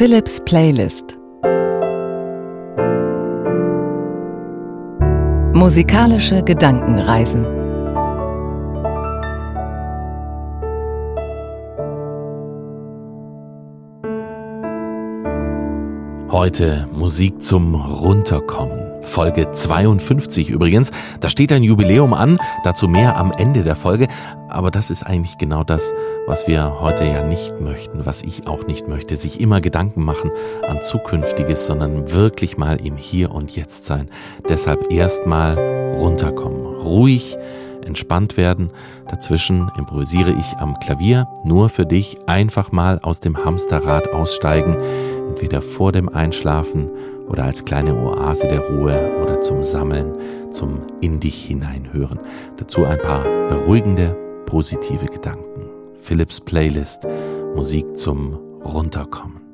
Philips Playlist Musikalische Gedankenreisen Heute Musik zum Runterkommen. Folge 52 übrigens. Da steht ein Jubiläum an, dazu mehr am Ende der Folge. Aber das ist eigentlich genau das, was wir heute ja nicht möchten, was ich auch nicht möchte. Sich immer Gedanken machen an Zukünftiges, sondern wirklich mal im Hier und Jetzt sein. Deshalb erstmal runterkommen. Ruhig, entspannt werden. Dazwischen improvisiere ich am Klavier nur für dich einfach mal aus dem Hamsterrad aussteigen, entweder vor dem Einschlafen oder als kleine Oase der Ruhe oder zum Sammeln, zum in dich hineinhören. Dazu ein paar beruhigende, positive Gedanken. Philips Playlist, Musik zum Runterkommen.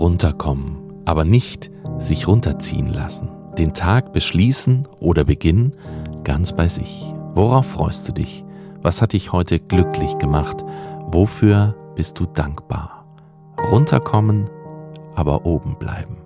Runterkommen, aber nicht sich runterziehen lassen. Den Tag beschließen oder beginnen ganz bei sich. Worauf freust du dich? Was hat dich heute glücklich gemacht? Wofür bist du dankbar? Runterkommen, aber oben bleiben.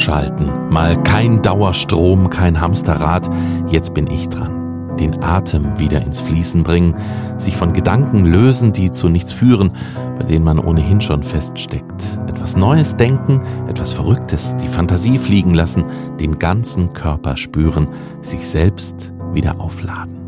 Abschalten. Mal kein Dauerstrom, kein Hamsterrad. Jetzt bin ich dran den Atem wieder ins Fließen bringen, sich von Gedanken lösen, die zu nichts führen, bei denen man ohnehin schon feststeckt. Etwas Neues denken, etwas Verrücktes, die Fantasie fliegen lassen, den ganzen Körper spüren, sich selbst wieder aufladen.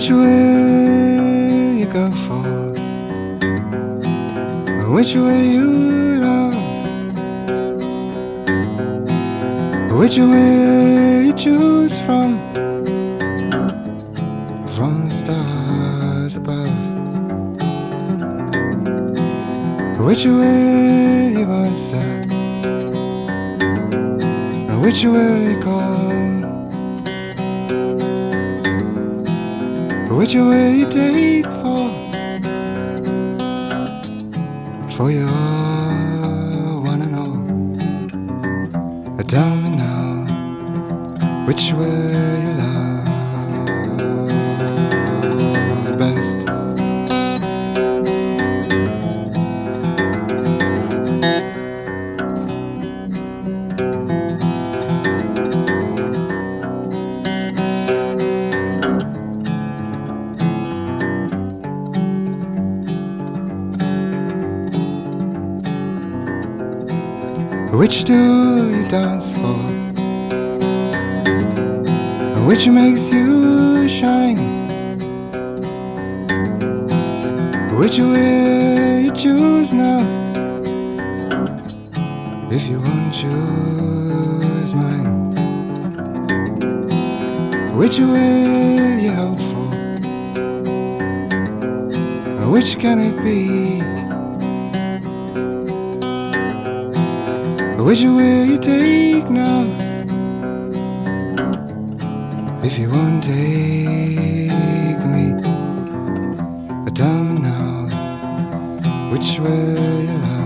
Which way you go for? Which way you love? Which way you choose from? From the stars above. Which way you answer? Which way you call? Which way you take for For your Which can it be? Which way you take now? If you won't take me, me now which way you love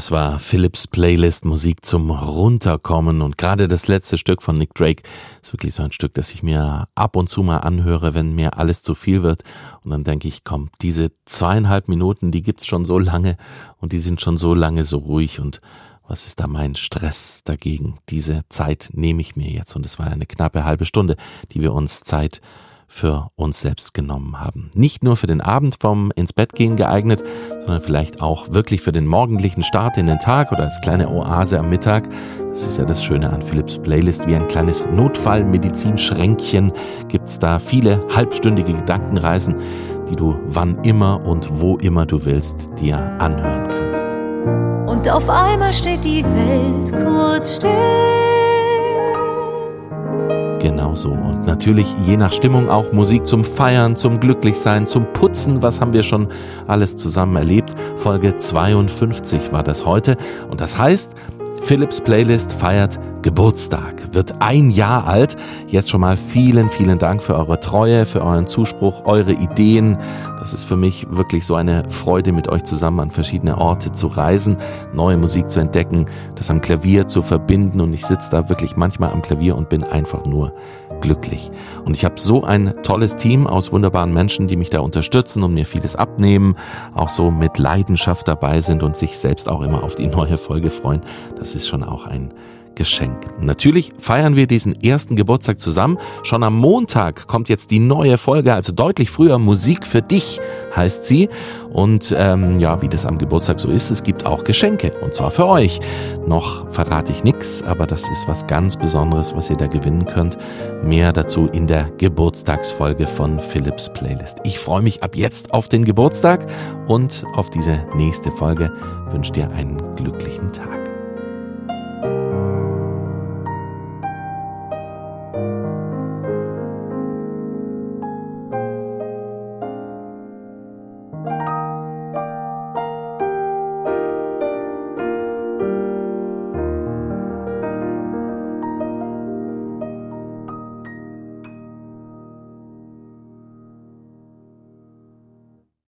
Das war Philips Playlist Musik zum Runterkommen. Und gerade das letzte Stück von Nick Drake ist wirklich so ein Stück, das ich mir ab und zu mal anhöre, wenn mir alles zu viel wird. Und dann denke ich, komm, diese zweieinhalb Minuten, die gibt's schon so lange und die sind schon so lange so ruhig. Und was ist da mein Stress dagegen? Diese Zeit nehme ich mir jetzt. Und es war eine knappe halbe Stunde, die wir uns Zeit für uns selbst genommen haben. Nicht nur für den Abend vom ins Bett gehen geeignet, sondern vielleicht auch wirklich für den morgendlichen Start in den Tag oder als kleine Oase am Mittag. Das ist ja das Schöne an Philips Playlist. Wie ein kleines Notfallmedizinschränkchen gibt's da viele halbstündige Gedankenreisen, die du wann immer und wo immer du willst dir anhören kannst. Und auf einmal steht die Welt kurz still. Genau so. Und natürlich je nach Stimmung auch Musik zum Feiern, zum Glücklichsein, zum Putzen. Was haben wir schon alles zusammen erlebt? Folge 52 war das heute. Und das heißt, Philips Playlist feiert Geburtstag, wird ein Jahr alt. Jetzt schon mal vielen, vielen Dank für eure Treue, für euren Zuspruch, eure Ideen. Das ist für mich wirklich so eine Freude, mit euch zusammen an verschiedene Orte zu reisen, neue Musik zu entdecken, das am Klavier zu verbinden. Und ich sitze da wirklich manchmal am Klavier und bin einfach nur glücklich. Und ich habe so ein tolles Team aus wunderbaren Menschen, die mich da unterstützen und mir vieles abnehmen, auch so mit Leidenschaft dabei sind und sich selbst auch immer auf die neue Folge freuen. Das ist schon auch ein Geschenk. Natürlich feiern wir diesen ersten Geburtstag zusammen. Schon am Montag kommt jetzt die neue Folge, also deutlich früher. Musik für dich heißt sie. Und ähm, ja, wie das am Geburtstag so ist, es gibt auch Geschenke. Und zwar für euch. Noch verrate ich nichts, aber das ist was ganz Besonderes, was ihr da gewinnen könnt. Mehr dazu in der Geburtstagsfolge von Philips Playlist. Ich freue mich ab jetzt auf den Geburtstag und auf diese nächste Folge. Wünsche dir einen glücklichen Tag.